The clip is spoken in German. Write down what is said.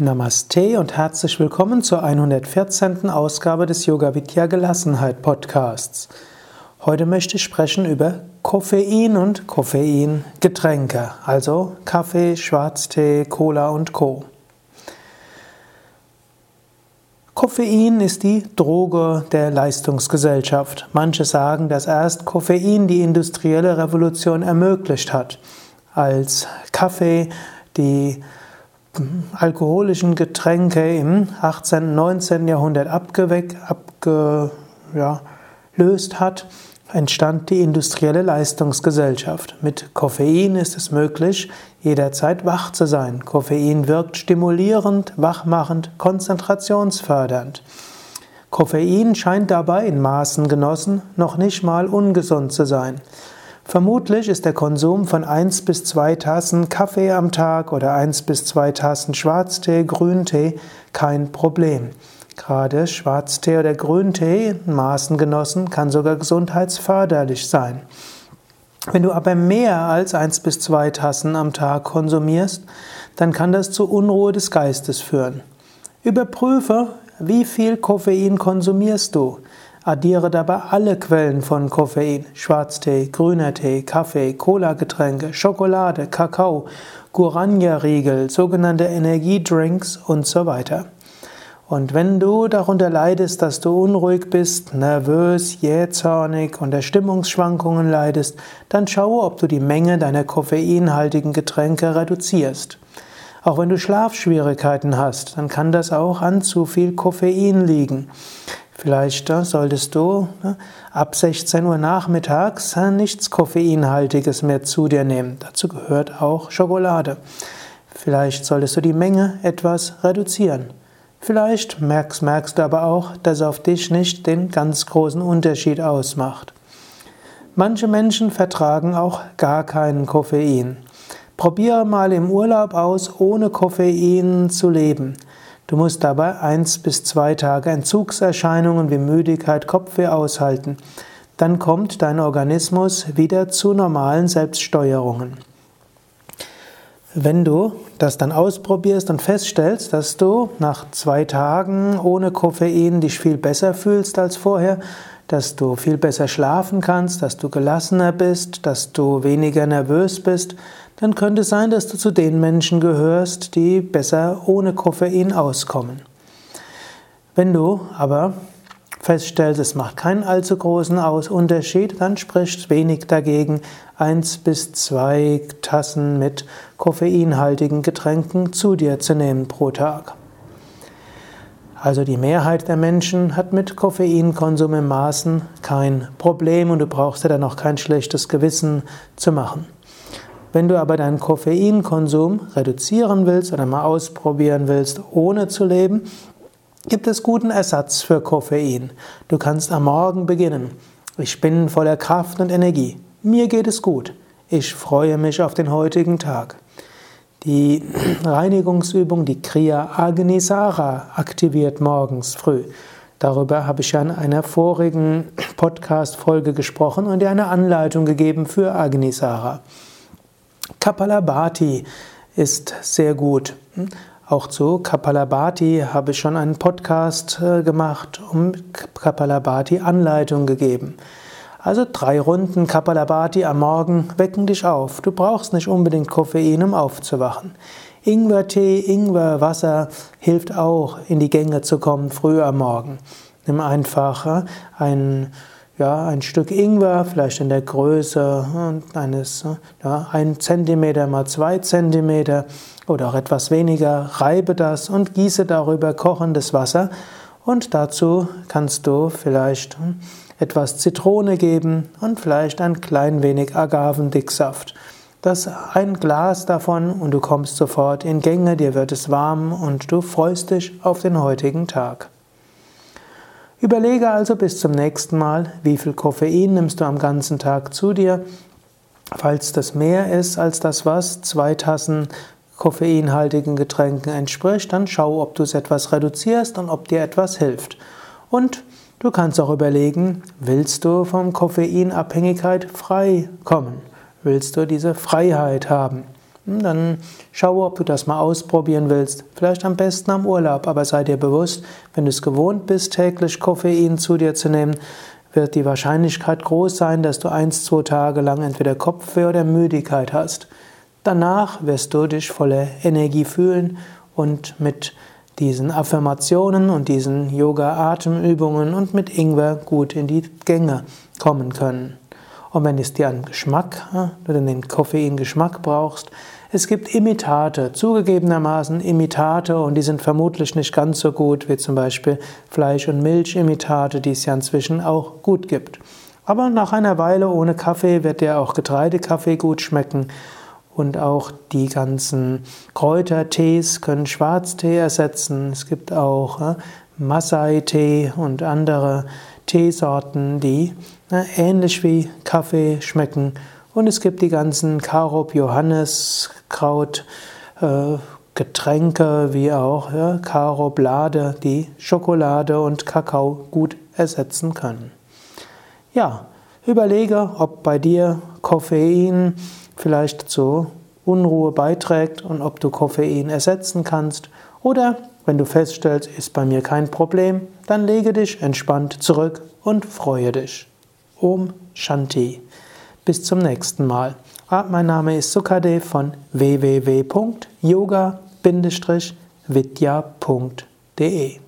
Namaste und herzlich willkommen zur 114. Ausgabe des Yoga Vidya Gelassenheit Podcasts. Heute möchte ich sprechen über Koffein und Koffeingetränke, also Kaffee, Schwarztee, Cola und Co. Koffein ist die Droge der Leistungsgesellschaft. Manche sagen, dass erst Koffein die industrielle Revolution ermöglicht hat, als Kaffee die alkoholischen Getränke im 18., 19. Jahrhundert abgelöst hat, entstand die industrielle Leistungsgesellschaft. Mit Koffein ist es möglich, jederzeit wach zu sein. Koffein wirkt stimulierend, wachmachend, konzentrationsfördernd. Koffein scheint dabei in Maßen genossen noch nicht mal ungesund zu sein. Vermutlich ist der Konsum von 1 bis 2 Tassen Kaffee am Tag oder 1 bis 2 Tassen Schwarztee, Grüntee kein Problem. Gerade Schwarztee oder Grüntee, Maßen genossen, kann sogar gesundheitsförderlich sein. Wenn du aber mehr als 1 bis 2 Tassen am Tag konsumierst, dann kann das zu Unruhe des Geistes führen. Überprüfe, wie viel Koffein konsumierst du. Addiere dabei alle Quellen von Koffein, Schwarztee, grüner Tee, Kaffee, Cola-Getränke, Schokolade, Kakao, Guarania-Riegel, sogenannte Energiedrinks und so weiter. Und wenn du darunter leidest, dass du unruhig bist, nervös, jähzornig, unter Stimmungsschwankungen leidest, dann schaue, ob du die Menge deiner koffeinhaltigen Getränke reduzierst. Auch wenn du Schlafschwierigkeiten hast, dann kann das auch an zu viel Koffein liegen. Vielleicht äh, solltest du äh, ab 16 Uhr nachmittags äh, nichts Koffeinhaltiges mehr zu dir nehmen. Dazu gehört auch Schokolade. Vielleicht solltest du die Menge etwas reduzieren. Vielleicht merkst, merkst du aber auch, dass auf dich nicht den ganz großen Unterschied ausmacht. Manche Menschen vertragen auch gar keinen Koffein. Probiere mal im Urlaub aus, ohne Koffein zu leben. Du musst dabei eins bis zwei Tage Entzugserscheinungen wie Müdigkeit, Kopfweh aushalten. Dann kommt dein Organismus wieder zu normalen Selbststeuerungen. Wenn du das dann ausprobierst und feststellst, dass du nach zwei Tagen ohne Koffein dich viel besser fühlst als vorher, dass du viel besser schlafen kannst, dass du gelassener bist, dass du weniger nervös bist, dann könnte es sein, dass du zu den Menschen gehörst, die besser ohne Koffein auskommen. Wenn du aber feststellst, es macht keinen allzu großen Unterschied, dann spricht wenig dagegen, eins bis zwei Tassen mit koffeinhaltigen Getränken zu dir zu nehmen pro Tag. Also die Mehrheit der Menschen hat mit Koffeinkonsum im Maßen kein Problem und du brauchst dir dann auch kein schlechtes Gewissen zu machen. Wenn du aber deinen Koffeinkonsum reduzieren willst oder mal ausprobieren willst, ohne zu leben, gibt es guten Ersatz für Koffein. Du kannst am Morgen beginnen. Ich bin voller Kraft und Energie. Mir geht es gut. Ich freue mich auf den heutigen Tag. Die Reinigungsübung, die Kriya Agnisara, aktiviert morgens früh. Darüber habe ich ja in einer vorigen Podcast-Folge gesprochen und dir eine Anleitung gegeben für Agnisara. Kapalabhati ist sehr gut. Auch zu Kapalabhati habe ich schon einen Podcast äh, gemacht, um Kapalabhati Anleitung gegeben. Also drei Runden Kapalabhati am Morgen wecken dich auf. Du brauchst nicht unbedingt Koffein, um aufzuwachen. Ingwertee, Ingwerwasser hilft auch, in die Gänge zu kommen, früh am Morgen. Nimm einfach äh, ein, ja, ein Stück Ingwer, vielleicht in der Größe äh, eines ja, 1 cm mal 2 cm oder auch etwas weniger, reibe das und gieße darüber kochendes Wasser und dazu kannst du vielleicht hm, etwas Zitrone geben und vielleicht ein klein wenig Agavendicksaft. Das ein Glas davon und du kommst sofort in Gänge, dir wird es warm und du freust dich auf den heutigen Tag. Überlege also bis zum nächsten Mal, wie viel Koffein nimmst du am ganzen Tag zu dir. Falls das mehr ist als das, was zwei Tassen koffeinhaltigen Getränken entspricht, dann schau, ob du es etwas reduzierst und ob dir etwas hilft. Und Du kannst auch überlegen, willst du vom Koffeinabhängigkeit frei kommen? Willst du diese Freiheit haben? hm, dann schaue, ob du das mal ausprobieren willst. Vielleicht am besten am Urlaub, aber sei dir bewusst, wenn du es gewohnt bist, täglich Koffein zu dir zu nehmen, wird die Wahrscheinlichkeit groß sein, dass du eins, zwei Tage lang entweder Kopfweh oder Müdigkeit hast. Danach wirst du dich voller Energie fühlen und mit diesen Affirmationen und diesen Yoga-Atemübungen und mit Ingwer gut in die Gänge kommen können. Und wenn es dir an Geschmack oder den Koffein-Geschmack brauchst, es gibt Imitate, zugegebenermaßen Imitate, und die sind vermutlich nicht ganz so gut wie zum Beispiel Fleisch- und Milchimitate, die es ja inzwischen auch gut gibt. Aber nach einer Weile ohne Kaffee wird dir auch Getreidekaffee gut schmecken und auch die ganzen Kräutertees können Schwarztee ersetzen. Es gibt auch äh, Masai-Tee und andere Teesorten, die äh, ähnlich wie Kaffee schmecken. Und es gibt die ganzen Karob, Johanneskraut, äh, wie auch ja, Karoblade, die Schokolade und Kakao gut ersetzen können. Ja, überlege, ob bei dir Koffein vielleicht zu Unruhe beiträgt und ob du Koffein ersetzen kannst. Oder wenn du feststellst, ist bei mir kein Problem, dann lege dich entspannt zurück und freue dich. Om Shanti. Bis zum nächsten Mal. Ah, mein Name ist Sukade von www.yoga-vidya.de